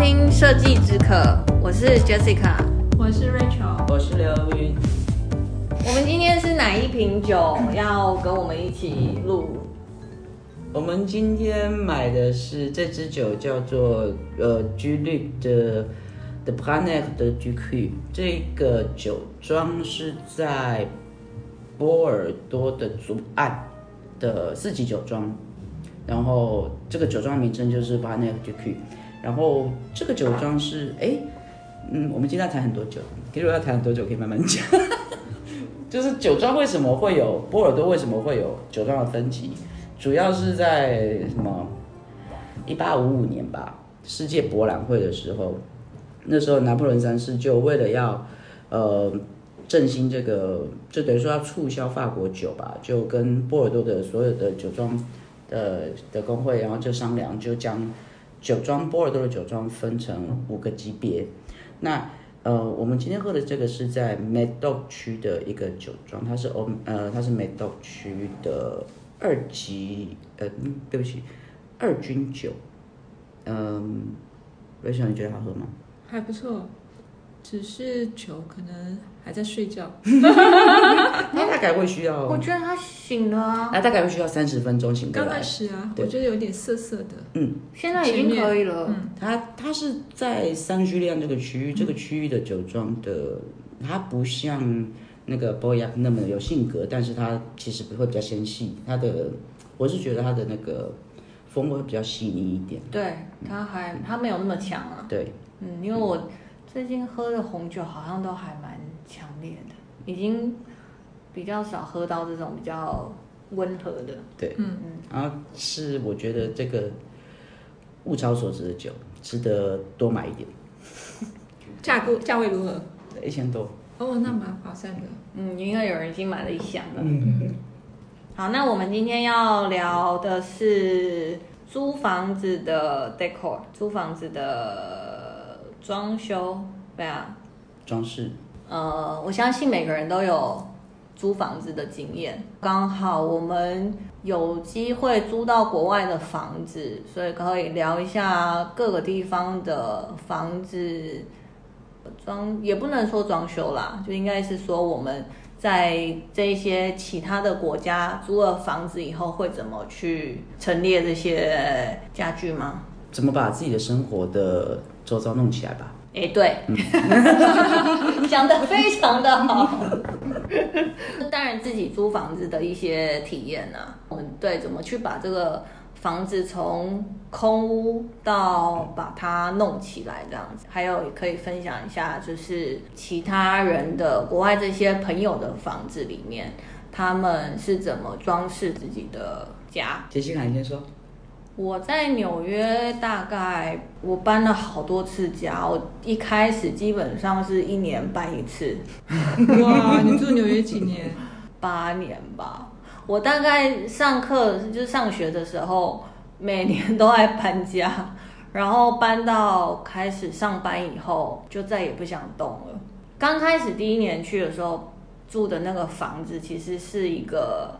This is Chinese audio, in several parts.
听设计之可，我是 Jessica，我是 Rachel，我是刘云。我们今天是哪一瓶酒要跟我们一起录？我们今天买的是这支酒，叫做呃 G-Luc 的 The Brannère de Ducruy。这个酒庄是在波尔多的左岸的四级酒庄，然后这个酒庄名称就是 Ducruy。然后这个酒庄是哎，嗯，我们今天谈很多酒，如果要谈很多酒，可以慢慢讲。就是酒庄为什么会有波尔多？为什么会有酒庄的分级？主要是在什么？一八五五年吧，世界博览会的时候，那时候拿破仑三世就为了要呃振兴这个，就等于说要促销法国酒吧，就跟波尔多的所有的酒庄的的工会，然后就商量，就将酒庄波尔多的酒庄分成五个级别。那呃，我们今天喝的这个是在 Médoc 区的一个酒庄，它是欧呃，它是 Médoc 区的二级，呃，对不起，二军酒。嗯，Rachel，你觉得好喝吗？还不错，只是酒可能还在睡觉。他大概会需要，我觉得他醒了啊。那大概会需要三十分钟醒过来。刚开始啊，我觉得有点涩涩的。嗯，现在已经可以了。嗯，它它是在三居利安这个区域，这个区域的酒庄的，它不像那个 Pauillac 那么有性格，但是它其实会比较纤细。它的，我是觉得它的那个风味会比较细腻一点。对，它还它没有那么强啊。对，嗯，因为我最近喝的红酒好像都还蛮强烈的。已经比较少喝到这种比较温和的，对，嗯嗯，然后是我觉得这个物超所值的酒，值得多买一点。价格价位如何？一千多。哦，那蛮划算的。嗯，应该有人已经买了一箱了。嗯。好，那我们今天要聊的是租房子的 decor，租房子的装修，对啊，装饰。呃，我相信每个人都有租房子的经验。刚好我们有机会租到国外的房子，所以可以聊一下各个地方的房子装，也不能说装修啦，就应该是说我们在这些其他的国家租了房子以后，会怎么去陈列这些家具吗？怎么把自己的生活的周遭弄起来吧。哎、欸，对，讲的非常的好。当然，自己租房子的一些体验呢、啊，我们对怎么去把这个房子从空屋到把它弄起来这样子，还有也可以分享一下，就是其他人的国外这些朋友的房子里面，他们是怎么装饰自己的家。杰西卡，你先说。我在纽约大概我搬了好多次家，我一开始基本上是一年搬一次。哇，你住纽约几年？八年吧。我大概上课就是上学的时候，每年都爱搬家，然后搬到开始上班以后，就再也不想动了。刚开始第一年去的时候，住的那个房子其实是一个。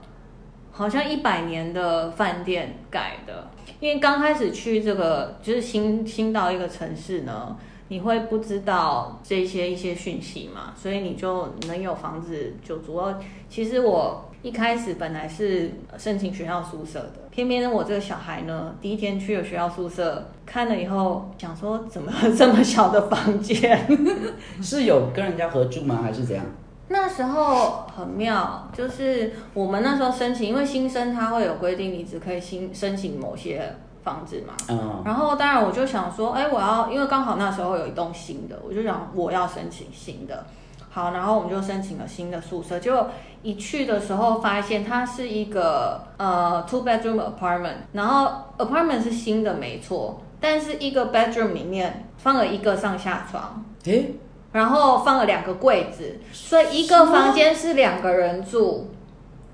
好像一百年的饭店改的，因为刚开始去这个就是新新到一个城市呢，你会不知道这些一些讯息嘛，所以你就能有房子就主要。其实我一开始本来是申请学校宿舍的，偏偏我这个小孩呢，第一天去了学校宿舍，看了以后想说怎么这么小的房间？是有跟人家合住吗？还是怎样？那时候很妙，就是我们那时候申请，因为新生他会有规定，你只可以新申请某些房子嘛。嗯。然后当然我就想说，哎，我要，因为刚好那时候有一栋新的，我就想我要申请新的。好，然后我们就申请了新的宿舍。结果一去的时候发现它是一个呃 two bedroom apartment，然后 apartment 是新的没错，但是一个 bedroom 里面放了一个上下床。诶然后放了两个柜子，所以一个房间是两个人住。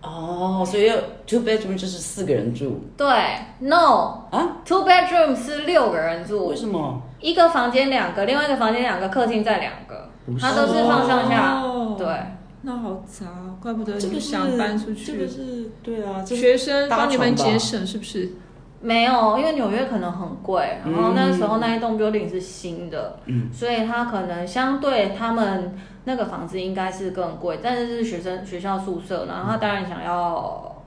哦，所以 two bedroom 就是四个人住。对，no 啊，two bedroom 是六个人住。为什么？一个房间两个，另外一个房间两个，客厅再两个，它都是放上下。哦、对，那好杂，怪不得想搬出去。这个是对啊，学生帮你们节省是不是？没有，因为纽约可能很贵，然后那时候那一栋 building 是新的，嗯，所以它可能相对他们那个房子应该是更贵，但是是学生学校宿舍，然后他当然想要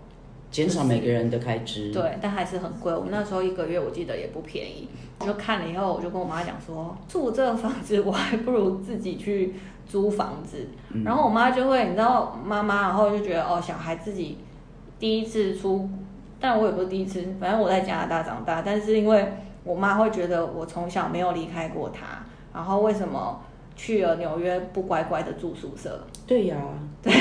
减少每个人的开支，对，但还是很贵。我们那时候一个月我记得也不便宜，我就看了以后，我就跟我妈讲说，住这个房子我还不如自己去租房子。嗯、然后我妈就会，你知道妈妈，然后就觉得哦，小孩自己第一次出。但我也不是第一次，反正我在加拿大长大，但是因为我妈会觉得我从小没有离开过她，然后为什么去了纽约不乖乖的住宿舍？对呀、啊，对。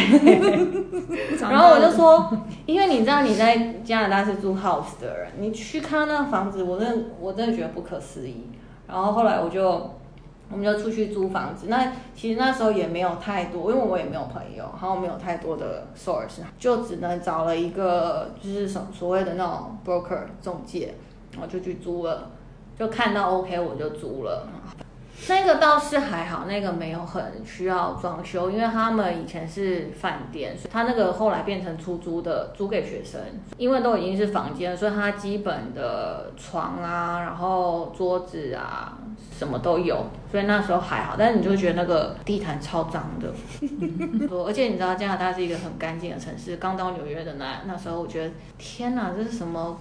然后我就说，因为你知道你在加拿大是住 house 的人，你去看那房子，我真的我真的觉得不可思议。然后后来我就。我们就出去租房子，那其实那时候也没有太多，因为我也没有朋友，然后没有太多的 source，就只能找了一个就是所所谓的那种 broker 中介，然后就去租了，就看到 OK 我就租了。那个倒是还好，那个没有很需要装修，因为他们以前是饭店，所以他那个后来变成出租的，租给学生，因为都已经是房间，所以他基本的床啊，然后桌子啊，什么都有，所以那时候还好。但是你就觉得那个地毯超脏的，而且你知道加拿大是一个很干净的城市，刚到纽约的那那时候，我觉得天哪，这是什么？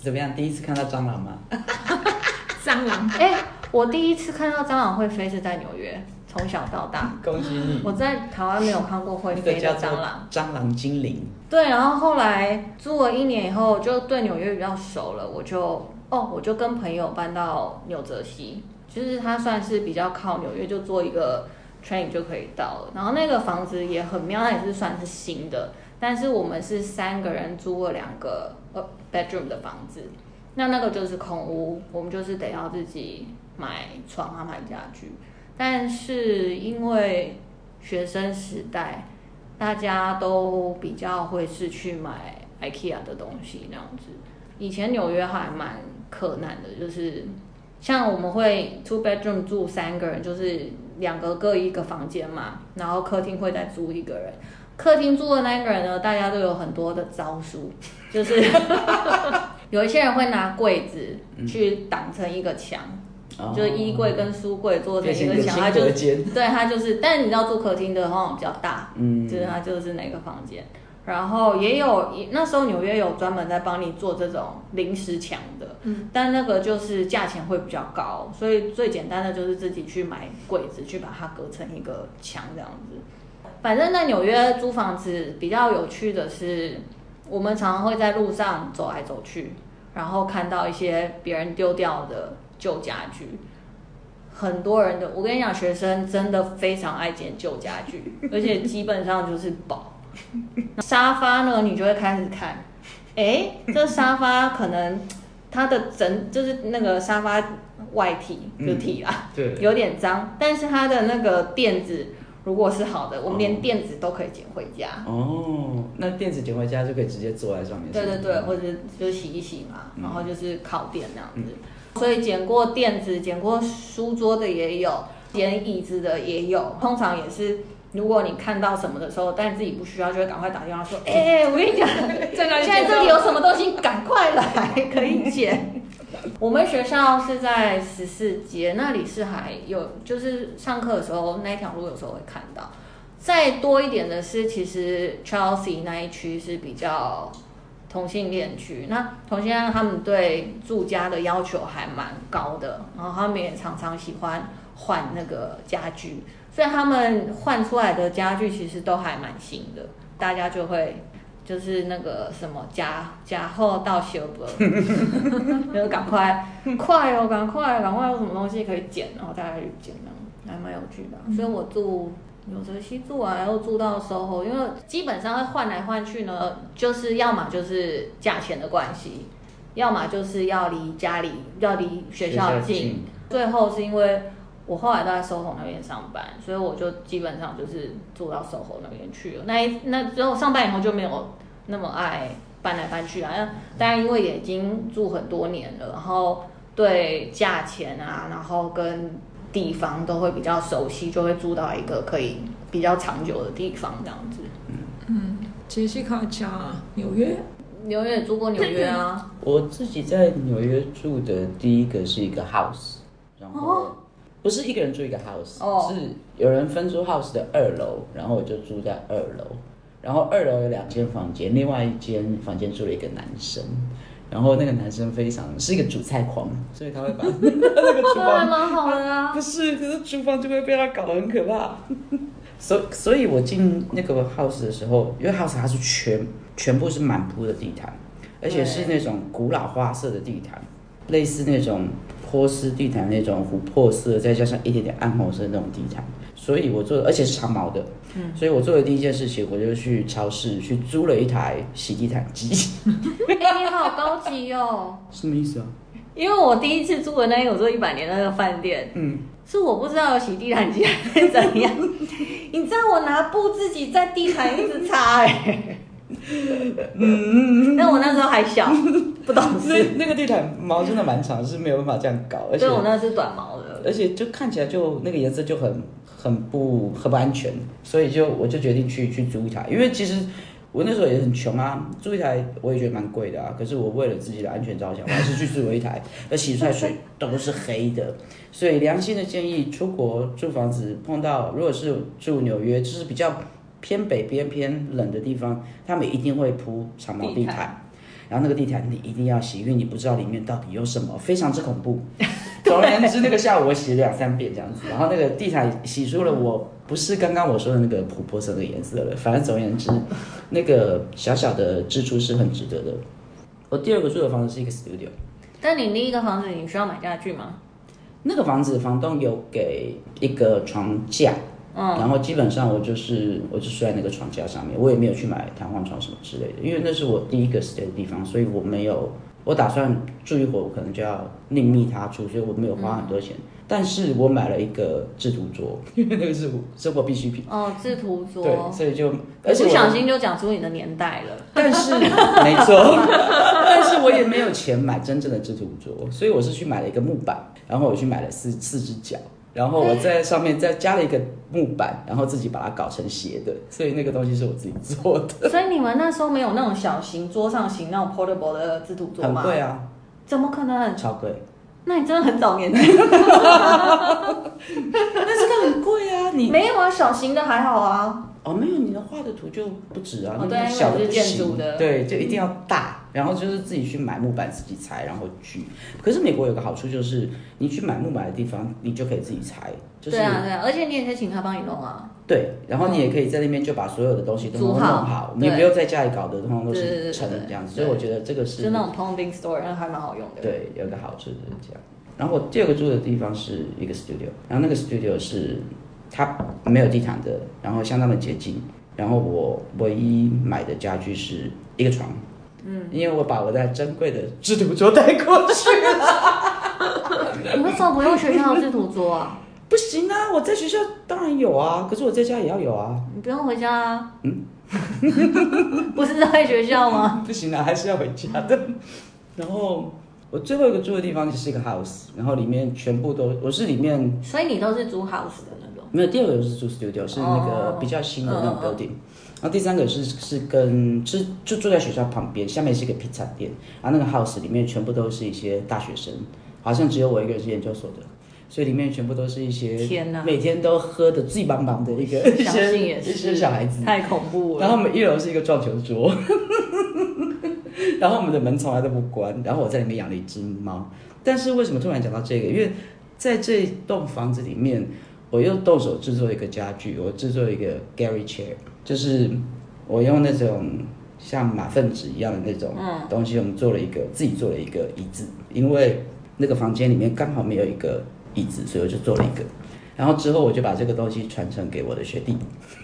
怎么样？第一次看到蟑螂吗？蟑螂？哎、欸。我第一次看到蟑螂会飞是在纽约，从小到大。恭喜你！我在台湾没有看过会飞的蟑螂。蟑螂精灵。对，然后后来住了一年以后，就对纽约比较熟了，我就哦，我就跟朋友搬到纽泽西，就是它算是比较靠纽约，就做一个 train 就可以到了。然后那个房子也很妙，它也是算是新的，但是我们是三个人租了两个呃 bedroom 的房子，那那个就是空屋，我们就是得要自己。买床啊，买家具，但是因为学生时代，大家都比较会是去买 IKEA 的东西那样子。以前纽约还蛮克难的，就是像我们会 two bedroom 住三个人，就是两个各一个房间嘛，然后客厅会再租一个人。客厅住的那个人呢，大家都有很多的招数，就是 有一些人会拿柜子去挡成一个墙。就是衣柜跟书柜做成一个墙，它就对它就是，但是你知道住客厅的话比较大，嗯，就是它就是那个房间，然后也有那时候纽约有专门在帮你做这种临时墙的，嗯，但那个就是价钱会比较高，所以最简单的就是自己去买柜子去把它隔成一个墙这样子。反正在纽约租房子比较有趣的是，我们常常会在路上走来走去，然后看到一些别人丢掉的。旧家具，很多人的，我跟你讲，学生真的非常爱捡旧家具，而且基本上就是宝。沙发呢，你就会开始看，哎、欸，这沙发可能它的整就是那个沙发外体就体啦，嗯、对，有点脏，但是它的那个垫子如果是好的，我们连垫子都可以捡回家。哦，那垫子捡回家就可以直接坐在上面。对对对，或者就洗一洗嘛，然后就是靠垫那样子。嗯所以捡过垫子、捡过书桌的也有，捡椅子的也有。通常也是，如果你看到什么的时候，但自己不需要，就会赶快打电话说：“ 哎、欸，我跟你讲，现在这里有什么东西，赶快来，可以捡。”我们学校是在十四街，那里是还有，就是上课的时候那条路有时候会看到。再多一点的是，其实 Chelsea 那一区是比较。同性恋区，那同性恋他们对住家的要求还蛮高的，然后他们也常常喜欢换那个家具，所以他们换出来的家具其实都还蛮新的，大家就会就是那个什么假假货到修不，就赶 快快哦，赶快赶快有什么东西可以捡，然后大家去捡呢，还蛮有趣的，所以我住。纽泽西住完又住到 SOHO，因为基本上会换来换去呢，就是要么就是价钱的关系，要么就是要离家里要离学校近。近最后是因为我后来都在 SOHO 那边上班，所以我就基本上就是住到 SOHO 那边去了。那一那之后上班以后就没有那么爱搬来搬去啊，当然因为也已经住很多年了，然后对价钱啊，然后跟。地方都会比较熟悉，就会住到一个可以比较长久的地方，这样子。嗯，杰西卡家纽约，纽约也住过纽约啊。我自己在纽约住的第一个是一个 house，然后不是一个人住一个 house，、哦、是有人分租 house 的二楼，然后我就住在二楼，然后二楼有两间房间，另外一间房间住了一个男生。然后那个男生非常是一个煮菜狂，所以他会把 那个厨房还蛮好的啊。不是，可是厨房就会被他搞得很可怕。所以所以，我进那个 house 的时候，因为 house 它是全全部是满铺的地毯，而且是那种古老花色的地毯，类似那种波斯地毯那种琥珀色，再加上一点点暗红色的那种地毯。所以我做的，而且是长毛的。嗯，所以我做的第一件事情，我就去超市去租了一台洗地毯机。哎、欸，你好高级哦！什么意思啊？因为我第一次租的那个，我做一百年那个饭店，嗯，是我不知道有洗地毯机还是怎样。你知道我拿布自己在地毯一直擦哎、欸。嗯，但我那时候还小，不懂事。那那个地毯毛真的蛮长，是没有办法这样搞。而且，我那是短毛的，而且就看起来就那个颜色就很。很不很不安全，所以就我就决定去去租一台，因为其实我那时候也很穷啊，租一台我也觉得蛮贵的啊。可是我为了自己的安全着想，我还是去租了一台，而洗出来水都是黑的。所以良心的建议，出国住房子碰到如果是住纽约，就是比较偏北边偏冷的地方，他们一定会铺长毛地毯。然后那个地毯你一定要洗，因为你不知道里面到底有什么，非常之恐怖。总而言之，那个下午我洗了两三遍这样子，然后那个地毯洗出了我不是刚刚我说的那个琥珀色的颜色了。反正总而言之，那个小小的支出是很值得的。我第二个住的房子是一个 studio。但你另一个房子你需要买家具吗？那个房子房东有给一个床架。嗯，然后基本上我就是我就睡在那个床架上面，我也没有去买弹簧床什么之类的，因为那是我第一个 stay 的地方，所以我没有，我打算住一会儿，我可能就要另觅他处，所以我没有花很多钱。嗯、但是我买了一个制图桌，因为那个是生活必需品。哦，制图桌。对，所以就而且不小心就讲出你的年代了。但是 没错，但是我也没有钱买真正的制图桌，所以我是去买了一个木板，然后我去买了四四只脚。然后我在上面再加了一个木板，然后自己把它搞成斜的，所以那个东西是我自己做的。所以你们那时候没有那种小型桌上型那种 portable 的制图桌吗？很贵啊！怎么可能？超贵！那你真的很早年代。那这个很贵啊！你没有啊？小型的还好啊。哦，没有，你的画的图就不止啊，哦、那小的不行的，对，就一定要大，然后就是自己去买木板自己裁，然后锯。可是美国有个好处就是，你去买木板的地方，你就可以自己裁，就是对啊对啊，而且你也可以请他帮你弄啊。对，然后你也可以在那边就把所有的东西都弄好，你不用在家里搞的，通通都是成这样子。所以我觉得这个是就那种 plumbing store，然后还蛮好用的。对，有个好处就是这样。然后我第二个住的地方是一个 studio，然后那个 studio 是它没有地毯的，然后相当的洁净。然后我唯一买的家具是一个床，嗯，因为我把我在珍贵的制图桌带过去了。你为什么不用学校的制图桌啊？不行啊，我在学校当然有啊，可是我在家也要有啊。你不用回家啊？嗯，不是在学校吗？不行啊，还是要回家的。然后我最后一个住的地方就是一个 house，然后里面全部都我是里面，所以你都是租 house 的那种。没有，第二个就是住 studio，是那个比较新的那种 building。然后第三个是是跟是就住在学校旁边，下面是一个披萨店。然后那个 house 里面全部都是一些大学生，好像只有我一个人是研究所的，所以里面全部都是一些天哪，每天都喝的醉茫茫的一个一些一些小孩子，太恐怖了。然后我们一楼是一个撞球桌，然后我们的门从来都不关。然后我在里面养了一只猫。但是为什么突然讲到这个？因为在这栋房子里面。我又动手制作一个家具，我制作一个 Gary Chair，就是我用那种像马粪纸一样的那种东西，我们做了一个自己做了一个椅子，因为那个房间里面刚好没有一个椅子，所以我就做了一个。然后之后我就把这个东西传承给我的学弟。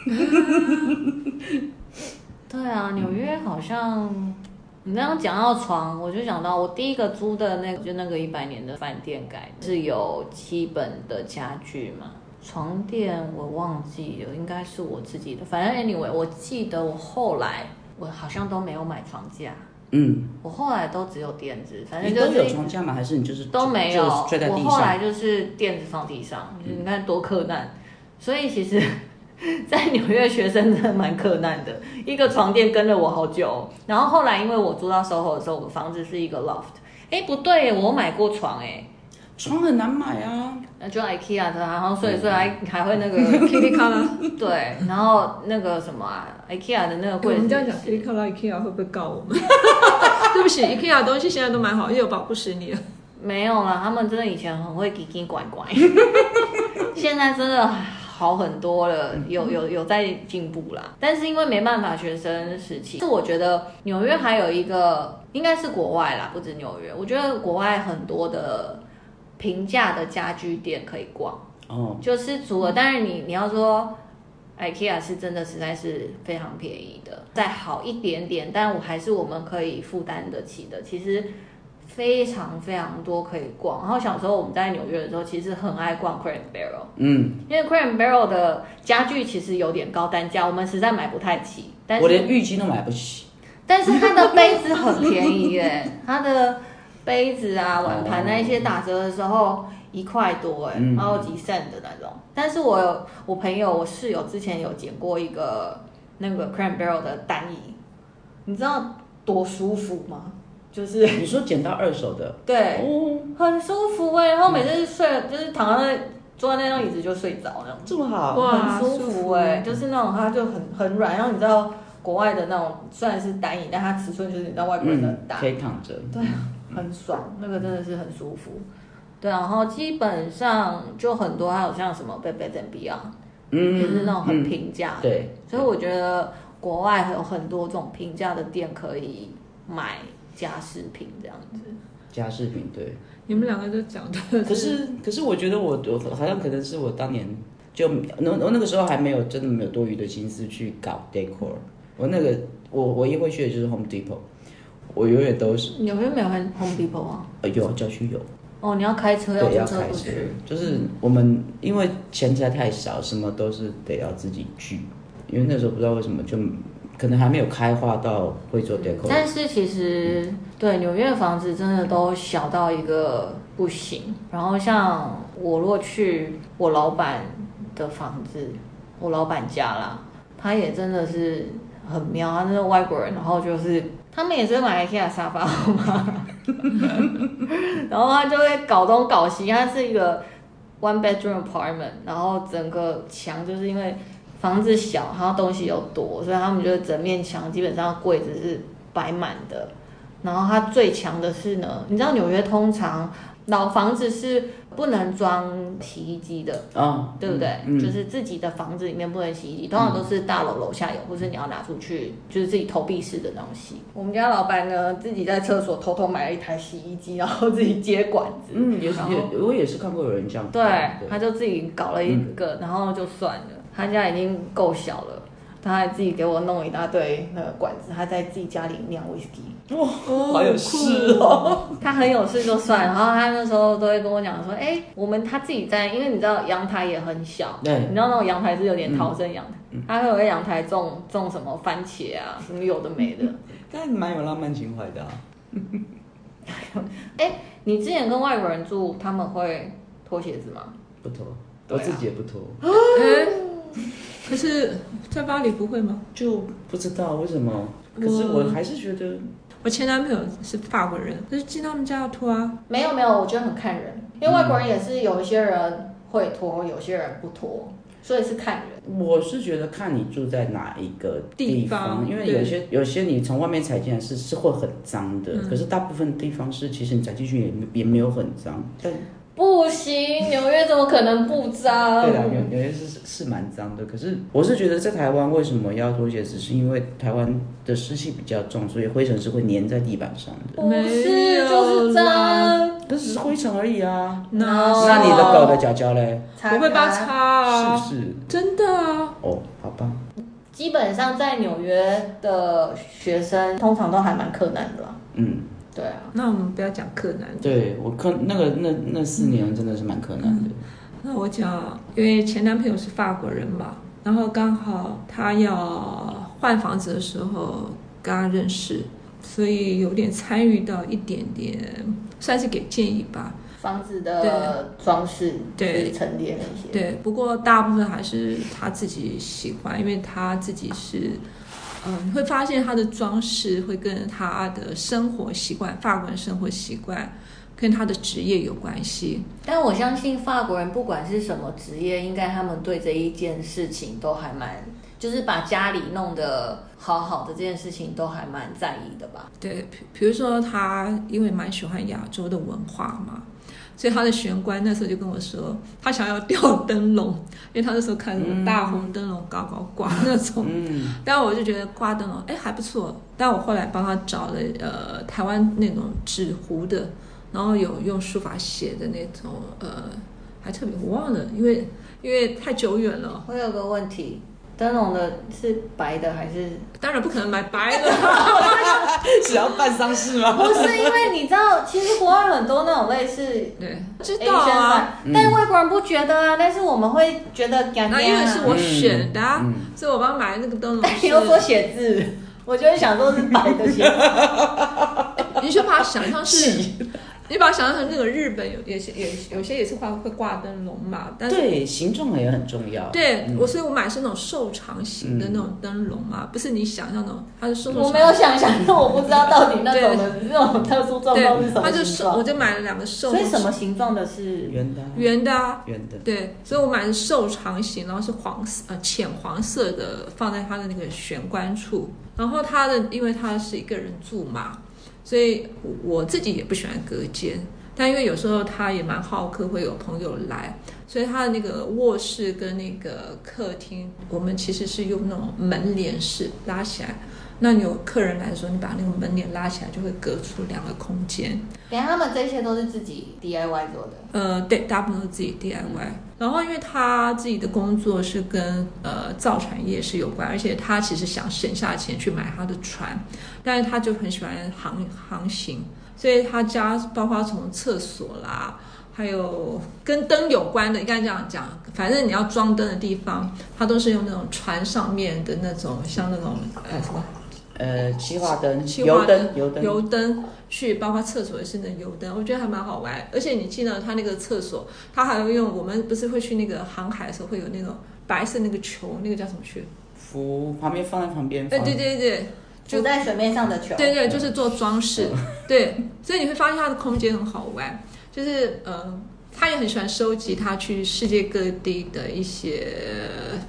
对啊，纽约好像你刚刚讲到床，我就想到我第一个租的那个就那个一百年的饭店改是有基本的家具嘛。床垫我忘记了，应该是我自己的。反正 anyway，我记得我后来我好像都没有买床架。嗯，我后来都只有垫子。反正就是你都有床架吗？还是你就是都没有？我后来就是垫子放地上，嗯、你看多困难。所以其实 在纽约学生真的蛮困难的，一个床垫跟了我好久。然后后来因为我租到 SOHO 的时候，我的房子是一个 loft。哎，不对，我买过床哎，床很难买啊，那就 IKEA 的，然后所以所以还还会那个 Kitty Color，对，然后那个什么啊，IKEA 的那个柜子。我们这样讲 Kitty Color，IKEA 会不会告我们？对不起，IKEA 的东西现在都蛮好，又有保护十年。没有啦，他们真的以前很会奇奇怪怪，现在真的好很多了，有有有在进步啦。但是因为没办法，学生时期，是我觉得纽约还有一个，应该是国外啦，不止纽约。我觉得国外很多的平价的家具店可以逛哦，就是除了，但是你你要说 IKEA 是真的实在是非常便宜的，再好一点点，但我还是我们可以负担得起的。其实。非常非常多可以逛，然后小时候我们在纽约的时候，其实很爱逛 Crate Barrel，嗯，因为 Crate Barrel 的家具其实有点高单价，我们实在买不太起。但是我连浴巾都买不起。但是它的杯子很便宜耶，它的杯子啊、碗盘那一些打折的时候一块多哎，然后几 cent 的那种。但是我有我朋友我室友之前有捡过一个那个 Barrel 的单椅，你知道多舒服吗？就是 你说捡到二手的，对，哦、很舒服哎、欸，然后每次睡、嗯、就是躺在那坐在那张椅子就睡着那种，这么好，哇，很舒服哎、欸，就是那种它就很很软，然后你知道国外的那种虽然是单椅，但它尺寸就是你知道外国人的大，可以躺着，对，很爽，那个真的是很舒服，对，然后基本上就很多，还有像什么 Bed Bath & Beyond，嗯，就是那种很平价、嗯，对，所以我觉得国外还有很多这种平价的店可以买。家饰品这样子，家饰品对，你们两个就讲的。可是可是我觉得我我好像可能是我当年就那我那个时候还没有真的没有多余的心思去搞 decor。我那个我我一会去的就是 Home Depot，我永远都是。有没有没有 Home Depot 啊？呃有，郊区有。哦，你要开车要要开车，就是我们因为钱实在太少，什么都是得要自己去，因为那时候不知道为什么就。可能还没有开化到会做 decor，但是其实对纽约的房子真的都小到一个不行。然后像我如果去我老板的房子，我老板家啦，他也真的是很妙，他那个外国人，然后就是他们也是买 IKEA 沙发好吗？然后他就会搞东搞西，他是一个 one bedroom apartment，然后整个墙就是因为。房子小，然后东西又多，所以他们觉得整面墙基本上柜子是摆满的。然后它最强的是呢，你知道纽约通常老房子是不能装洗衣机的，哦，对不对？嗯，就是自己的房子里面不能洗衣机，通常都是大楼楼下有，或是你要拿出去，就是自己投币式的东西。我们家老板呢，自己在厕所偷偷买了一台洗衣机，然后自己接管子。嗯，也是，也我也是看过有人这样。对，对他就自己搞了一个，嗯，然后就算了。他家已经够小了，他还自己给我弄一大堆那个管子，他在自己家里酿威士忌。哇，好有事哦！他很有事就算，然后他那时候都会跟我讲说：“哎、欸，我们他自己在，因为你知道阳台也很小，对，你知道那种阳台是有点逃生阳台，嗯、他会有在阳台种种什么番茄啊，什么有的没的，但蛮有浪漫情怀的、啊。哎、欸，你之前跟外国人住，他们会脱鞋子吗？不脱，我自己也不脱。可是，在巴黎不会吗？就不知道为什么。可是我还是觉得，我前男朋友是法国人，可是进他们家要脱啊。没有没有，我觉得很看人，因为外国人也是有一些人会脱，有些人不脱，所以是看人。我是觉得看你住在哪一个地方，地方因为有些有些你从外面踩进来是是会很脏的，嗯，可是大部分地方是其实你踩进去也也没有很脏，但。不行，纽约怎么可能不脏？对啊，纽纽约是是蛮脏的。可是我是觉得在台湾为什么要拖鞋子，是因为台湾的湿气比较重，所以灰尘是会粘在地板上的。不是，就是脏。这只是灰尘而已啊。No, 那你的狗的脚脚嘞？不会把它擦啊？是不是？真的啊。哦，好吧。基本上在纽约的学生通常都还蛮困难的啦。嗯。那我们不要讲柯南。对，我柯那个那那四年真的是蛮柯南的。嗯，那我讲，因为前男朋友是法国人嘛，然后刚好他要换房子的时候跟他认识，所以有点参与到一点点，算是给建议吧。房子的装饰，对陈列那些，对。不过大部分还是他自己喜欢，因为他自己是，嗯，你会发现他的装饰会跟他的生活习惯，法国人生活习惯跟他的职业有关系。但我相信法国人不管是什么职业，应该他们对这一件事情都还蛮，就是把家里弄得好好的这件事情都还蛮在意的吧？对，比如说他因为蛮喜欢亚洲的文化嘛。所以他的玄关那时候就跟我说，他想要吊灯笼，因为他那时候看什么大红灯笼高高挂那种。嗯，但我就觉得挂灯笼哎还不错。但我后来帮他找了呃台湾那种纸糊的，然后有用书法写的那种呃，还特别我忘了，因为因为太久远了。我有个问题。灯笼的是白的还是？当然不可能买白的，只要办丧事吗？不是，因为你知道，其实国外很多那种类似，对，知道啊。但外国人不觉得啊，但是我们会觉得感觉。那因为是我选的，啊，所以我帮他买那个灯笼。你 又说写字，我就会想说是白的写。你就把它想象是。你把它想象成那个日本有也是也有些也是会会挂灯笼嘛，但是对形状也很重要。对，我所以我买是那种瘦长型的那种灯笼嘛，不是你想象那种，它是瘦长。我没有想象，因为我不知道到底那种的那种特殊状况是什么。它就瘦，我就买了两个瘦。所以什么形状的是圆的？圆的。圆的。对，所以我买的瘦长型，然后是黄色呃浅黄色的，放在它的那个玄关处。然后它的因为它是一个人住嘛。所以我自己也不喜欢隔间，但因为有时候他也蛮好客，会有朋友来，所以他的那个卧室跟那个客厅，我们其实是用那种门帘式拉起来。那你有客人来的时候，你把那个门帘拉起来，就会隔出两个空间。连他们这些都是自己 DIY 做的？呃，对，大部分都是自己 DIY。然后，因为他自己的工作是跟呃造船业是有关，而且他其实想省下钱去买他的船，但是他就很喜欢航航行，所以他家包括从厕所啦，还有跟灯有关的，应该这样讲，反正你要装灯的地方，他都是用那种船上面的那种，像那种呃什么。呃，气化灯、油灯、油灯、油灯去，包括厕所也是那油灯，我觉得还蛮好玩。而且你记得他那个厕所，他还会用我们不是会去那个航海的时候会有那种白色那个球，那个叫什么去？浮旁边放在旁边。哎，对对对，就在水面上的球。对对，就是做装饰。对，所以你会发现它的空间很好玩，就是呃。他也很喜欢收集他去世界各地的一些，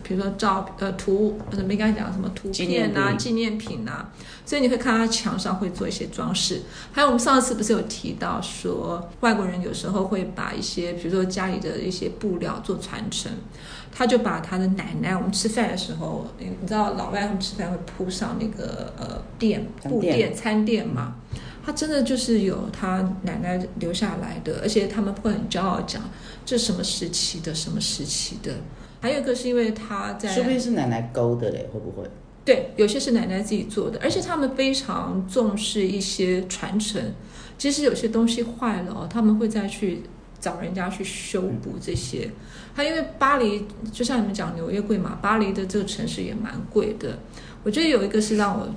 比如说照呃图，没刚才讲什么图片啊、纪念品啊，所以你会看他墙上会做一些装饰。还有我们上次不是有提到说，外国人有时候会把一些，比如说家里的一些布料做传承，他就把他的奶奶，我们吃饭的时候，你知道老外他们吃饭会铺上那个呃垫布垫餐垫嘛。他真的就是有他奶奶留下来的，而且他们会很骄傲讲这什么时期的，什么时期的。还有一个是因为他在，说不定是奶奶勾的嘞，会不会？对，有些是奶奶自己做的，而且他们非常重视一些传承。其实有些东西坏了哦，他们会再去找人家去修补这些。它因为巴黎，就像你们讲纽约贵嘛，巴黎的这个城市也蛮贵的。我觉得有一个是让我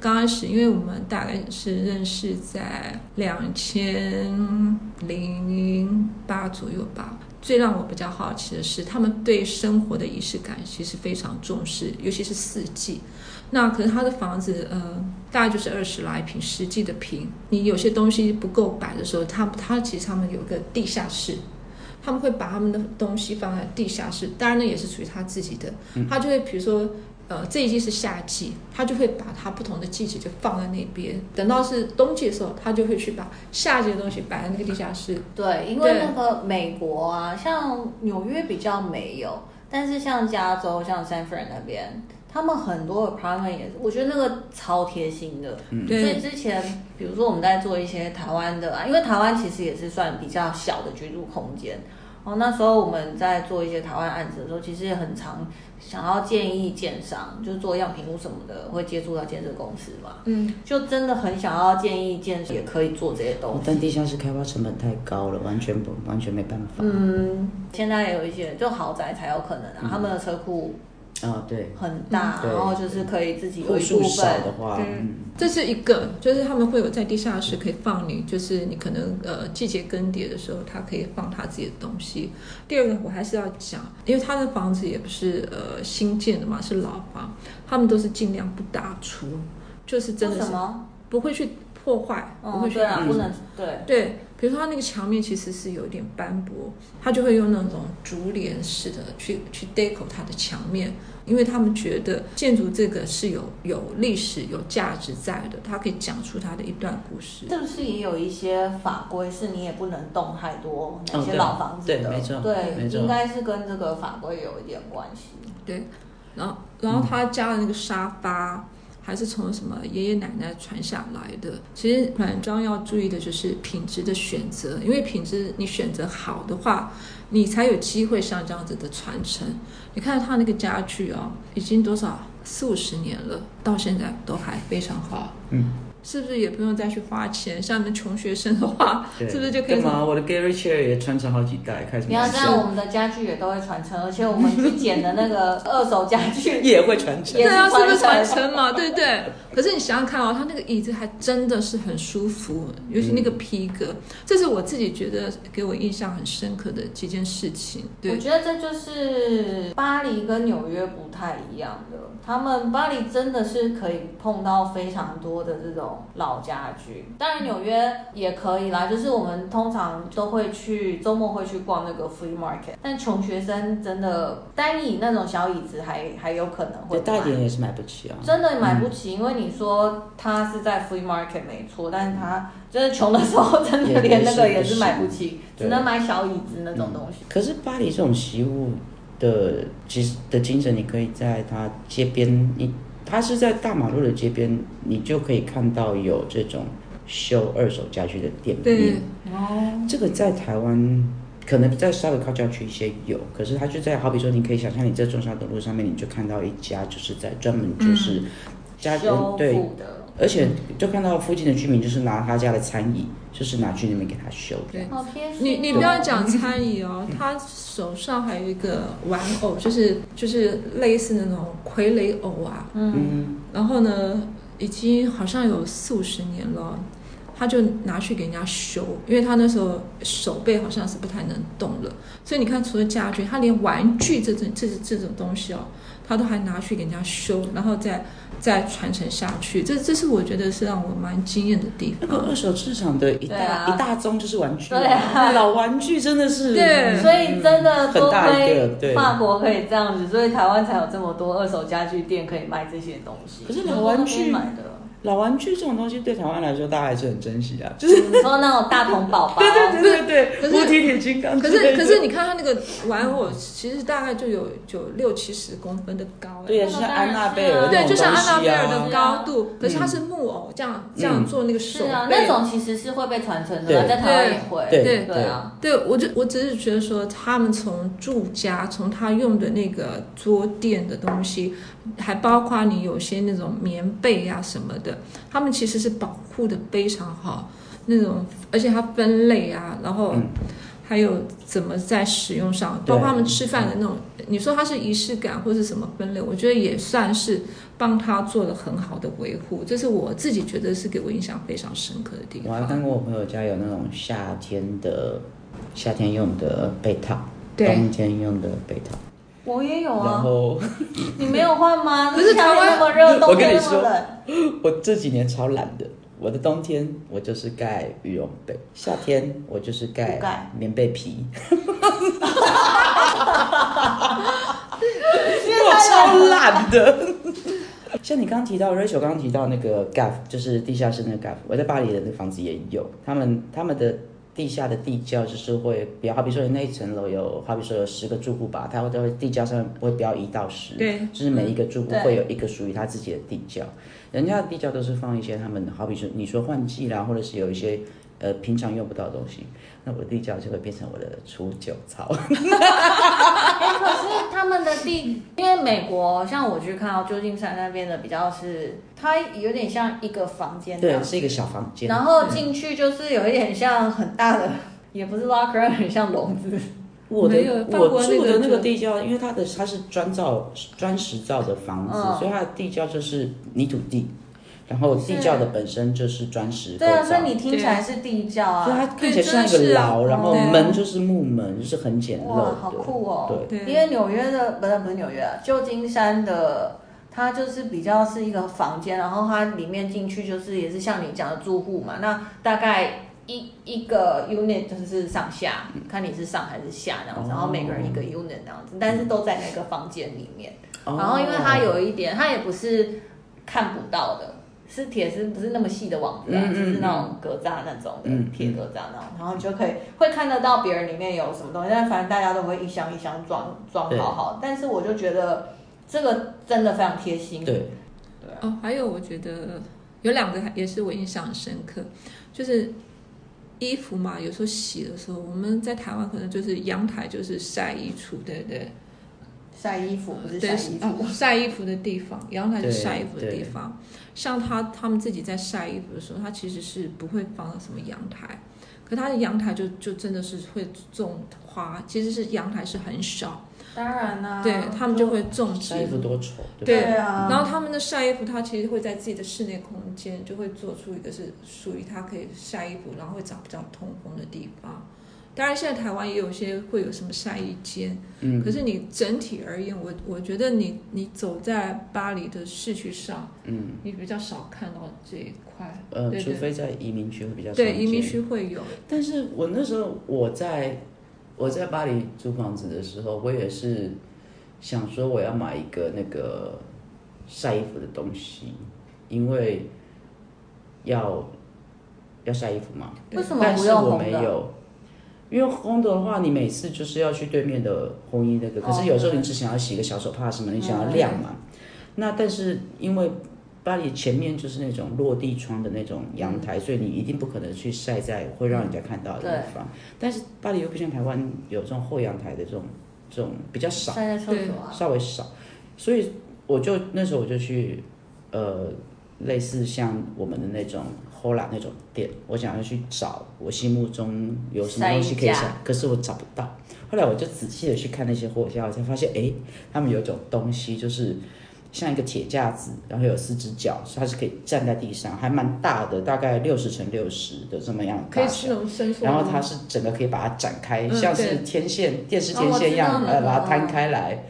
刚开始，因为我们大概是认识在两千零八左右吧。最让我比较好奇的是，他们对生活的仪式感其实非常重视，尤其是四季。那可是他的房子，呃，大概就是二十来平，实际的平。你有些东西不够摆的时候，他他其实他们有个地下室，他们会把他们的东西放在地下室。当然呢，也是属于他自己的，他就会比如说。呃，这一季是夏季，他就会把它不同的季节就放在那边。等到是冬季的时候，他就会去把夏季的东西摆在那个地下室。对，因为那个美国啊，像纽约比较没有，但是像加州、像 San Fran 那边，他们很多 apartment 也是，我觉得那个超贴心的。嗯，所以之前比如说我们在做一些台湾的啊，因为台湾其实也是算比较小的居住空间。哦，那时候我们在做一些台湾案子的时候，其实也很常想要建议建商，就是做样品屋什么的，会接触到建设公司嘛。嗯，就真的很想要建议建设也可以做这些东西。但地下室开发成本太高了，完全不完全没办法。嗯，现在也有一些就豪宅才有可能啊，嗯、他们的车库啊，对，很大，嗯、然后就是可以自己有一户数少部分的话，嗯，这是一个，就是他们会有在地下室可以放你，就是你可能呃季节更迭的时候，他可以放他自己的东西。第二个我还是要讲，因为他的房子也不是呃新建的嘛，是老房，他们都是尽量不打除，就是真的是不会去破坏，哦、不会去对啊，不能对对。比如说，它那个墙面其实是有点斑驳，他就会用那种竹帘式的去去 deco 它的墙面，因为他们觉得建筑这个是有有历史、有价值在的，它可以讲出它的一段故事。是不是也有一些法规是你也不能动太多那些老房子的？哦、对，对，没错，对，没错，应该是跟这个法规有一点关系。对，然后然后他加了那个沙发。嗯还是从什么爷爷奶奶传下来的？其实软装要注意的就是品质的选择，因为品质你选择好的话，你才有机会像这样子的传承。你看他那个家具啊，已经多少四五十年了，到现在都还非常好。嗯。是不是也不用再去花钱？像你们穷学生的话，是不是就可以？干嘛？我的 Gary Chair 也传承好几代，开始。你要这样，我们的家具也都会传承，而且我们去捡的那个二手家具 也会传承。对啊，是不是传承嘛？对对。可是你想想看哦，它那个椅子还真的是很舒服，尤其那个皮革，嗯、这是我自己觉得给我印象很深刻的几件事情。对，我觉得这就是巴黎跟纽约不太一样的。他们巴黎真的是可以碰到非常多的这种老家具，当然纽约也可以啦。就是我们通常都会去周末会去逛那个 flea market，但穷学生真的单椅那种小椅子还还有可能会买，大一点也是买不起啊，真的买不起。因为你说他是在 flea market 没错，但是他真的穷的时候真的连那个也是买不起，只能买小椅子那种东西。可是巴黎这种习物。的其实的精神，你可以在它街边，你它是在大马路的街边，你就可以看到有这种修二手家具的店面。哦，这个在台湾可能在稍微靠郊区一些有，可是它就在好比说，你可以想象你在中山东路上面，你就看到一家就是在专门就是家具、嗯、对。而且就看到附近的居民就是拿他家的餐椅，就是拿去那边给他修。对，你你不要讲餐椅哦，他手上还有一个玩偶，就是就是类似那种傀儡偶啊。嗯。然后呢，已经好像有四五十年了，他就拿去给人家修，因为他那时候手背好像是不太能动了，所以你看，除了家具，他连玩具这种这这种东西哦。他都还拿去给人家修，然后再再传承下去，这这是我觉得是让我蛮惊艳的地方。那个二手市场的一大、啊、一大宗就是玩具，对啊，老玩具真的是，对，所以真的多亏法国可以这样子，所以台湾才有这么多二手家具店可以卖这些东西。可是老玩具买的。老玩具这种东西对台湾来说，大家还是很珍惜啊。就是你说那种大童宝宝，对对对对对，无敌铁金刚。可是可是你看它那个玩偶，其实大概就有就六七十公分的高。对呀，就像安娜贝尔，对，就像安娜贝尔的高度。可是它是木偶，这样这样做那个手。是啊，那种其实是会被传承的，在台湾也会。对对啊，对我就我只是觉得说，他们从住家，从他用的那个桌垫的东西，还包括你有些那种棉被啊什么的，他们其实。是保护的非常好，那种，而且它分类啊，然后还有怎么在使用上，包括他们吃饭的那种，你说它是仪式感或是什么分类，我觉得也算是帮他做了很好的维护，这是我自己觉得是给我印象非常深刻的地方。我还看过我朋友家有那种夏天的夏天用的被套，冬天用的被套。我也有啊，然后 你没有换吗？不是台湾 那么热，冬天那么冷。我这几年超懒的，我的冬天我就是盖羽绒被，夏天我就是盖棉被皮。我超懒的。像你刚刚提到，Rachel 刚刚提到那个 GAF，就是地下室那个 GAF，我在巴黎的那个房子也有，他们他们的。地下的地窖就是会比较，好比说那一层楼有，好比说有十个住户吧，它会在地窖上面会标一到十，对，就是每一个住户会有一个属于他自己的地窖。人家的地窖都是放一些他们，好比说你说换季啦，或者是有一些呃平常用不到的东西，那我的地窖就会变成我的储酒槽。欸、可是他们的地，因为美国像我去看到旧金山那边的比较是，它有点像一个房间，对，是一个小房间，然后进去就是有一点像很大的，也不是 locker，很像笼子。我的我住的那个地窖，因为它的它是砖造砖石造的房子，嗯所以它的地窖就是泥土地，然后地窖的本身就是砖石构对啊，所以。你听起来是地窖所以它啊，看起来像一个牢，然后门就是木门，就是很简陋哇，好酷哦！对，对因为纽约的不是不是纽约啊，旧金山的它就是比较是一个房间，然后它里面进去就是也是像你讲的住户嘛，那大概一一个 unit 就是上下，看你是上还是下这样子，哦然后每个人一个 unit 这样子，但是都在那个房间里面。哦然后因为它有一点，它也不是看不到的，是铁丝不是那么细的网子啊，嗯嗯就是那种格栅那种的嗯铁格栅那种，然后你就可以会看得到别人里面有什么东西，但反正大家都会一箱一箱装装好好，但是我就觉得这个真的非常贴心。对对，哦，还有我觉得有两个也是我印象很深刻，就是衣服嘛，有时候洗的时候，我们在台湾可能就是阳台就是晒衣橱，对不对？晒衣服不是，晒衣服，哦晒衣服的地方，阳台是对晒衣服的地方。像他他们自己在晒衣服的时候，他其实是不会放到什么阳台，可他的阳台就就真的是会种花，其实是阳台是很少，当然啦、对他们就会种植。晒衣服多丑，对对啊，然后他们的晒衣服，他其实会在自己的室内空间，就会做出一个是属于他可以晒衣服，然后会找比较通风的地方。当然，现在台湾也有一些会有什么晒衣间，嗯，可是你整体而言，我我觉得你你走在巴黎的市区上，嗯，你比较少看到这一块。呃，对对除非在移民区会比较常对，移民区会有。但是我那时候我在我在巴黎租房子的时候，我也是想说我要买一个那个晒衣服的东西，因为要要晒衣服嘛。为什么但是我不用烘的？没有，因为烘的话，你每次就是要去对面的烘衣那个，可是有时候你只想要洗个小手帕什么，你想要晾嘛。那但是因为巴黎前面就是那种落地窗的那种阳台，所以你一定不可能去晒在会让人家看到的地方。但是巴黎又不像台湾有这种后阳台的这种这种比较少晒。在厕所啊。稍微少，所以我就那时候我就去，呃，类似像我们的那种 Hola 那种店，我想要去找我心目中有什么东西可以晒晒衣架，可是我找不到。后来我就仔细的去看那些货架，我才发现，哎，他们有一种东西就是像一个铁架子，然后有四只脚，它是可以站在地上，还蛮大的，大概六十乘六十的这么样大小可以伸缩。然后它是整个可以把它展开，嗯像是天线、电视天线一样，把它摊开来，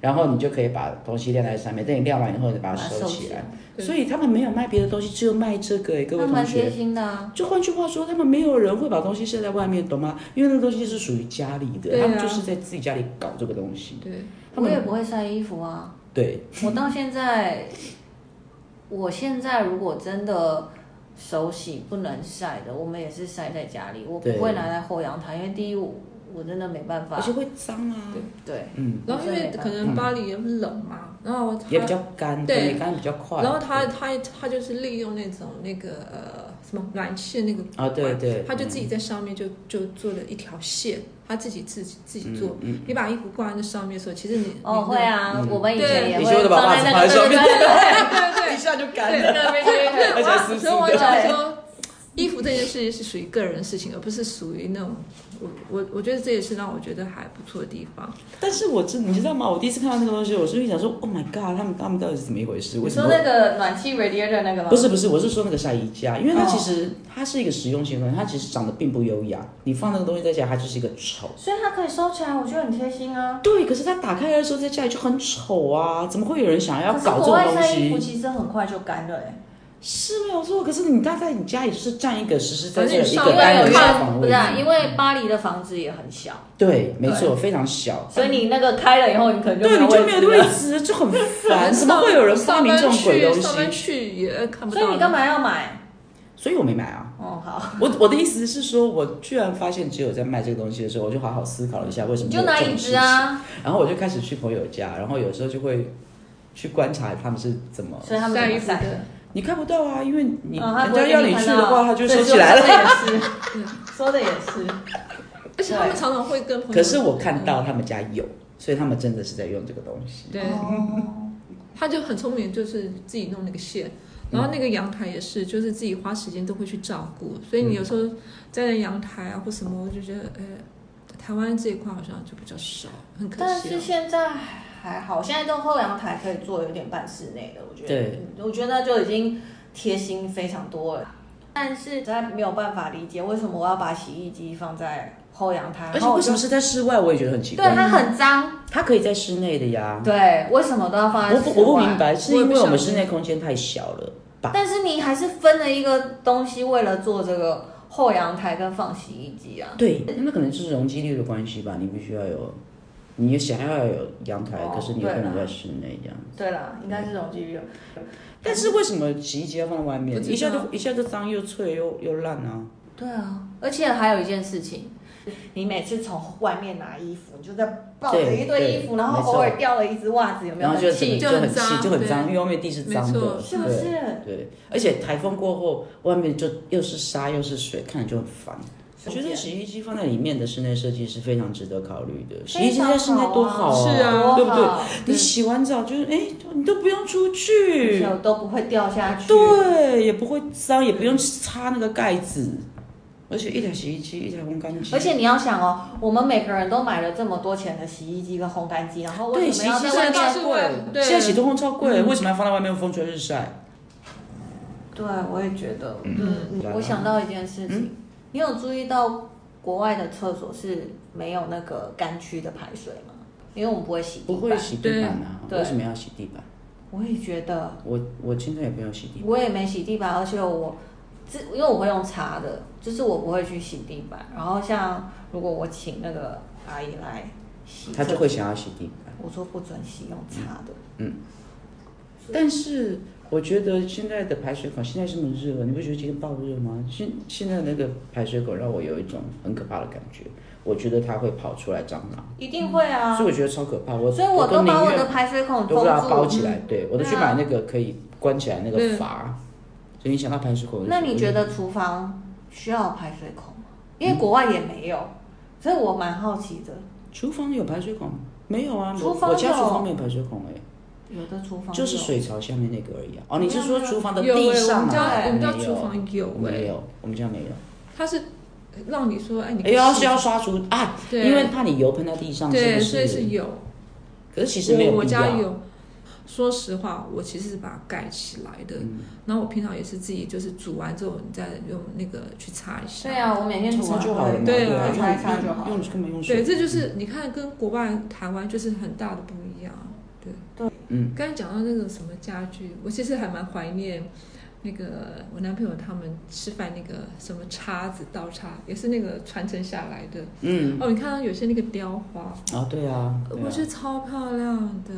然后你就可以把东西晾在上面。等你晾完以后，你把它收起来。对所以他们没有卖别的东西，只有卖这个。哎，各位同学，心的啊。就换句话说，他们没有人会把东西晒在外面，懂吗？因为那个东西是属于家里的，啊他们就是在自己家里搞这个东西。对，他们我也不会晒衣服啊。对，我到现在，我现在如果真的手洗不能晒的，我们也是晒在家里，我不对会拿在后阳台，因为第一我我真的没办法。而。且会脏啊。对，嗯，然后因为可能巴黎也冷嘛，然后它也比较干，对。也干比较快。然后他对。他他就是利用那种那个呃什么暖气的那个啊，对对，他就自己在上面就就做了一条线，他自己自己自己做。嗯嗯你把衣服挂在那上面的时候，其实你哦，你会啊，嗯。我们以前也你说的把放在那个上面。对对对对对。一下就干对了。对对对。而且还湿湿所以我的想说，衣服这件事情是属于个人的事情，而不是属于那种我我我觉得这也是让我觉得还不错的地方。但是我知你知道吗？我第一次看到那个东西，我是会想说，Oh my god，他们他们到底是怎么一回事？为你什么会？说那个暖气 radiator 那个吗？不是不是，我是说那个晒衣架，因为它哦其实、它是一个实用性的东西，它其实长得并不优雅。你放那个东西在家，它就是一个丑。所以它可以收起来，我觉得很贴心啊。对，可是它打开来的时候，在家里就很丑啊！怎么会有人想要搞这国外种东晒衣服西？其实很快就干了哎。是没有错，可是你大概你家也是占一个实实在在的一个单人套房位置。不是啊，因为巴黎的房子也很小，对，没错，非常小。所以你那个开了以后，你可能就对，你就没有位位置就很烦。怎么会有人发明这种鬼东上班西？去也看不到。所以你干？嘛要买？所以我没买啊。哦，好，我我的意思是说，我居然发现只有在卖这个东西的时候，我就好好思考了一下为什么你就拿椅会有这种事子啊，然后我就开始去朋友家，然后有时候就会去观察他们是怎么。所以他们的？你看不到啊，因为你、人家要你去的话，他就对收起来了。说的也是，说的也是。而且他们常常会跟朋友。可是我看到他们家有，所以他们真的是在用这个东西。对，哦他就很聪明，就是自己弄那个线，然后那个阳台也是，就是自己花时间都会去照顾，所以你有时候站在阳台啊或什么，我就觉得，呃，台湾这一块好像就比较少，很可惜。但是现在还好，现在都后阳台可以做有点半室内的，我觉得。对，我觉得就已经贴心非常多了。但是实在没有办法理解为什么我要把洗衣机放在后阳台，而且为什么是在室外？我也觉得很奇怪。对，它很脏。它可以在室内的呀。对，为什么都要放在室外？我不我不明白，是因为我们室内空间太小了吧？但是你还是分了一个东西，为了做这个后阳台跟放洗衣机啊。对，那可能就是容积率的关系吧。你必须要有，你想要有阳台，哦、可是你又不能在室内这样子。对了，应该是容积率。但是为什么洗衣机要放在外面？一下就一下就脏又脆又又烂啊！对啊，而且还有一件事情，你每次从外面拿衣服，你就在抱着一堆衣服，然后偶尔掉了一只袜子，有没有？然后就气就很气，就很脏，因为外面地是脏的，是不是？对，而且台风过后，外面就又是沙又是水，看着就很烦。我觉得洗衣机放在里面的室内设计是非常值得考虑的。洗衣机在室内多好啊，是啊，对不对？你洗完澡就是哎，你都不用出去，都不会掉下去，对，也不会脏，也不用擦那个盖子。而且一台洗衣机，一台烘干机。而且你要想哦，我们每个人都买了这么多钱的洗衣机跟烘干机，然后为什么要在外面超贵？现在洗都烘超贵，为什么要放在外面风吹日晒？对，我也觉得。嗯，我想到一件事情。你有注意到国外的厕所是没有那个干区的排水吗？因为我们不会洗地板。不会洗地板啊？为什么要洗地板？我也觉得。我我现在也没有洗地板。我也没洗地板，而且我，因为我会用擦的，就是我不会去洗地板。然后像如果我请那个阿姨来洗，她就会想要洗地板。我说不准洗，用擦的。嗯。但是。我觉得现在的排水口现在这么热，你不觉得今天爆热吗？现现在那个排水口让我有一种很可怕的感觉，我觉得它会跑出来蟑螂，一定会啊，所以我觉得超可怕。我所以我都把我的排水孔都把它包起来，对，我都去买那个可以关起来那个阀，所以你想到排水口。那你觉得厨房需要排水孔吗？因为国外也没有，所以我蛮好奇的。厨房有排水孔？没有啊，厨房我家厨房没有排水孔哎。有的厨房就是水槽下面那个而已啊。哦，你是说厨房的地上吗？我们家厨房有，没有，我们家没有。它是让你说，哎，你哎要是要刷厨啊，因为怕你油喷到地上，是不是？所以是有。可是其实没有必要。我家有。说实话，我其实是把它盖起来的。然后我平常也是自己，就是煮完之后，你再用那个去擦一下。对啊，我每天煮完就好了。对啊，擦一擦就好。用根本用水。对，这就是你看，跟国外台湾就是很大的不一样。对对，嗯，刚才讲到那个什么家具，我其实还蛮怀念那个我男朋友他们吃饭那个什么叉子、刀叉，也是那个传承下来的。嗯，哦，你看到有些那个雕花啊，对啊，我觉得超漂亮的。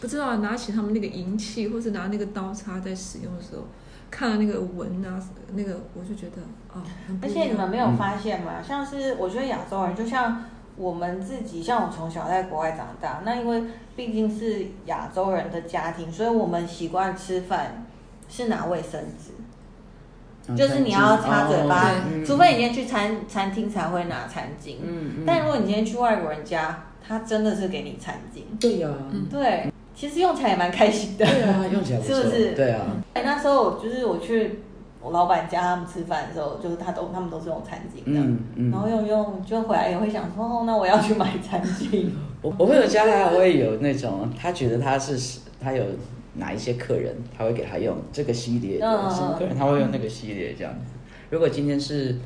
不知道拿起他们那个银器，或是拿那个刀叉在使用的时候，看到那个纹啊，那个我就觉得哦，而且你们没有发现吗？像是我觉得亚洲人就像。我们自己像我从小在国外长大，那因为毕竟是亚洲人的家庭，所以我们习惯吃饭是拿卫生纸，就是你要擦嘴巴，除非你今天去餐餐厅才会拿餐巾。嗯，但如果你今天去外国人家，他真的是给你餐巾。对呀，对，其实用起来也蛮开心的。对啊，用起来 是不是？对啊。哎，那时候就是我去。我老板家他们吃饭的时候，就是他都他们都是用餐巾的，嗯嗯、然后用用就回来也会想说，哦，那我要去买餐巾。我我会有家他还会有那种，他觉得他是他有哪一些客人，他会给他用这个系列的，嗯、什么客人他会用那个系列这样子。如果今天是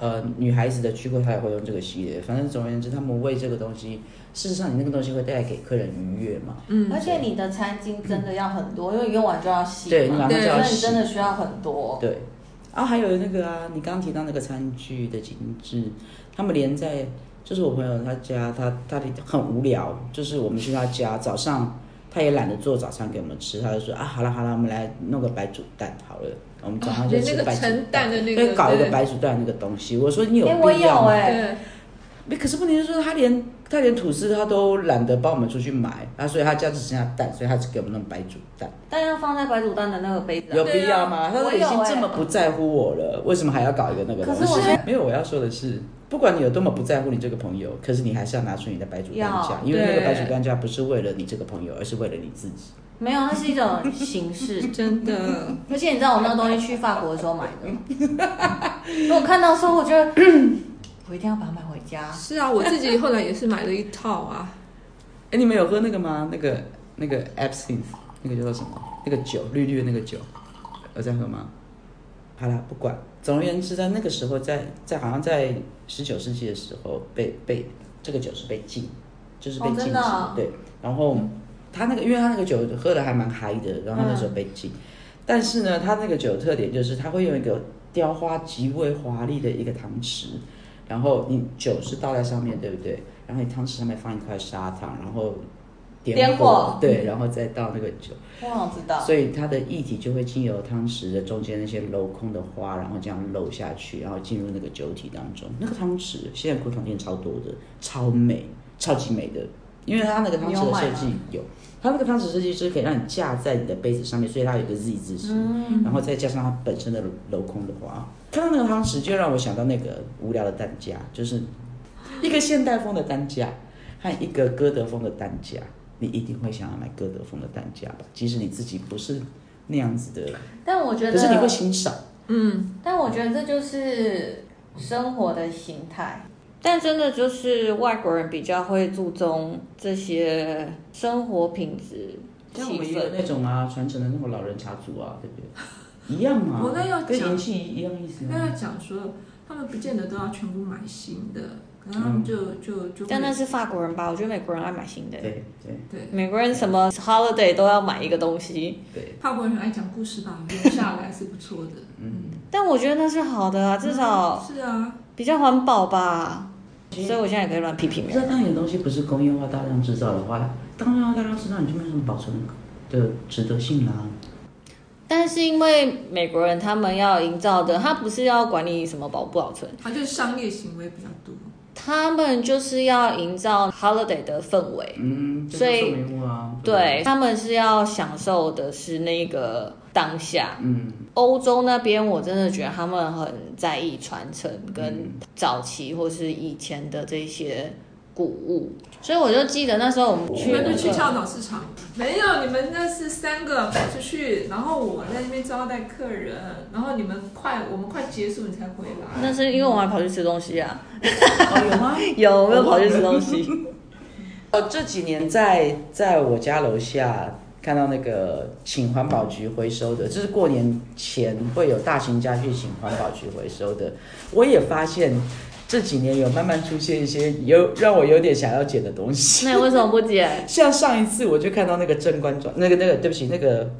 呃女孩子的聚会，她也会用这个系列。反正总而言之，他们为这个东西。事实上，你那个东西会带来给客人愉悦嘛？嗯，而且你的餐巾真的要很多，嗯、因为用完就要洗嘛。对，你马上就要洗。你真的需要很多。对，然后还有那个啊，你刚刚提到那个餐具的精致，他们连在，就是我朋友他家，他他很无聊，就是我们去他家早上，他也懒得做早餐给我们吃，他就说啊，好了好了，我们来弄个白煮蛋好了，我们早上就吃白煮蛋，的、那个搞一个白煮蛋那个东西。我说你有必要吗？可是问题是说，他连他连吐司他都懒得帮我们出去买，啊，所以他家只剩下蛋，所以他只给我们弄白煮蛋。但要放在白煮蛋的那个杯子，有必要吗？他都已经这么不在乎我了，为什么还要搞一个那个？可是我没有，我要说的是，不管你有多么不在乎你这个朋友，可是你还是要拿出你的白煮蛋价，因为那个白煮蛋价不是为了你这个朋友，而是为了你自己。没有，那是一种形式，真的。而且你知道我那个东西去法国的时候买的，我看到时候我觉得 我一定要把它买回家。是啊，我自己后来也是买了一套啊。哎，你们有喝那个吗？那个那个 Absinthe，那个叫做什么？那个酒，绿绿的那个酒，有在喝吗？好了，不管。总而言之，在那个时候在，在在好像在十九世纪的时候被，被被这个酒是被禁，就是被禁止。哦、对，然后他那个，因为他那个酒喝的还蛮嗨的，然后那时候被禁。嗯、但是呢，他那个酒特点就是他会用一个雕花极为华丽的一个汤匙，然后你酒是倒在上面，对不对？然后你汤匙上面放一块砂糖，然后。点火，对，然后再倒那个酒。我知道。所以它的液体就会经由汤匙的中间那些镂空的花，然后这样漏下去，然后进入那个酒体当中。那个汤匙现在古董店超多的，超美，超级美的，因为它那个汤匙的设计有，它那个汤匙设计是可以让你架在你的杯子上面，所以它有个 Z 字形，嗯、然后再加上它本身的镂空的话。看到那个汤匙，就让我想到那个无聊的担架，就是一个现代风的担架和一个歌德风的担架。你一定会想要买歌德风的担架吧？即使你自己不是那样子的，但我觉得，可是你会欣赏，嗯，但我觉得这就是生活的形态。但真的就是外国人比较会注重这些生活品质，像我们的那种啊，传承的那种老人茶族啊，对不对？一样嘛，我那要跟银器一样意思。那要讲说，他们不见得都要全部买新的。然后就就就，但那是法国人吧？我觉得美国人爱买新的。对对对，美国人什么 holiday 都要买一个东西。对，法国人爱讲故事吧，留下来是不错的。嗯，但我觉得那是好的啊，至少是啊，比较环保吧。所以我现在也可以乱批评。那当你的东西不是工业化大量制造的话，当然大量制造你就没有什么保存的值得性啦。但是因为美国人他们要营造的，他不是要管理什么保不保存，他就是商业行为比较多。他们就是要营造 holiday 的氛围，嗯，所以啊、对，对他们是要享受的是那个当下。嗯，欧洲那边我真的觉得他们很在意传承跟早期或是以前的这些。古物，所以我就记得那时候我们去，你们就去跳蚤市场，没有，你们那是三个跑出去，然后我在那边招待客人，然后你们快，我们快结束你才回来。那是因为我还跑去吃东西啊。哦、有吗？有，没有跑去吃东西。哦，这几年在在我家楼下看到那个请环保局回收的，就是过年前会有大型家具请环保局回收的，我也发现。这几年有慢慢出现一些有让我有点想要捡的东西。那你为什么不捡？像上一次我就看到那个贞观转，那个那个对不起，那个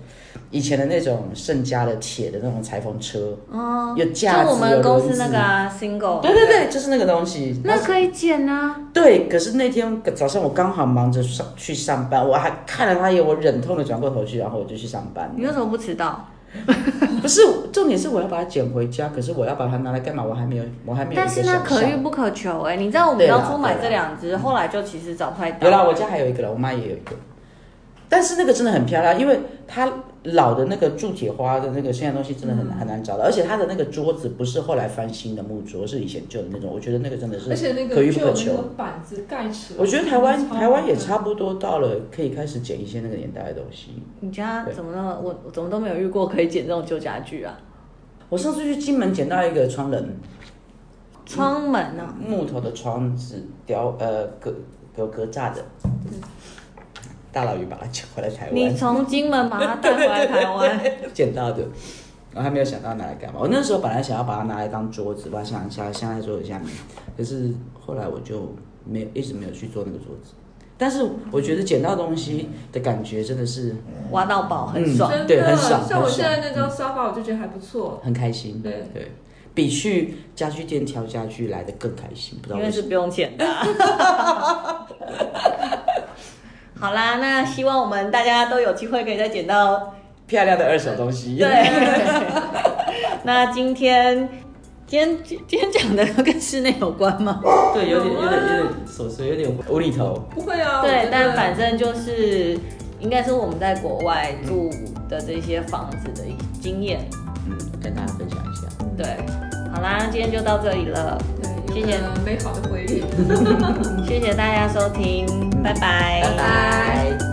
以前的那种盛家的铁的那种裁缝车，哦，有架子，就我们公司那个啊，single。对对对，就是那个东西。那可以捡啊。对，可是那天早上我刚好忙着上去上班，我还看了他一眼，我忍痛的转过头去，然后我就去上班。你为什么不迟到？不是，重点是我要把它捡回家，可是我要把它拿来干嘛？我还没有，我还没有。但是它可遇不可求哎、欸，你知道我们当初买这两只，后来就其实找不太到。有啦，我家还有一个了，我妈也有一个。但是那个真的很漂亮，因为它老的那个铸铁花的那个现在东西真的很很难找到，而且它的那个桌子不是后来翻新的木桌，是以前旧的那种，我觉得那个真的是可遇不可求。板子盖起来，我觉得台湾台湾也差不多到了可以开始捡一些那个年代的东西。你家怎么那么我我怎么都没有遇过可以捡这种旧家具啊？我上次去金门捡到一个窗棱，窗门啊，木头的窗子雕呃格格格栅的。大老远把它捡回来台湾。你从金门把它 带回来台湾？捡到的，我还没有想到拿来干嘛。我那时候本来想要把它拿来当桌子，把它想想镶在桌子下面，可是后来我就没有一直没有去做那个桌子。但是我觉得捡到东西的感觉真的是挖到宝，很爽，嗯、对，很爽。像我现在那张沙发，我就觉得还不错，很开心。对对，比去家具店挑家具来的更开心，不知道为什么。因为是不用钱的。好啦，那希望我们大家都有机会可以再捡到漂亮的二手东西。对，那今天今天今天讲的跟室内有关吗？对，有点有点有点琐碎，有点无厘头。不会啊，对，但反正就是应该是我们在国外住的这些房子的经验，嗯，跟大家分享一下。对，好啦，今天就到这里了。谢谢。美好的回忆，谢谢大家收听，拜拜，拜拜。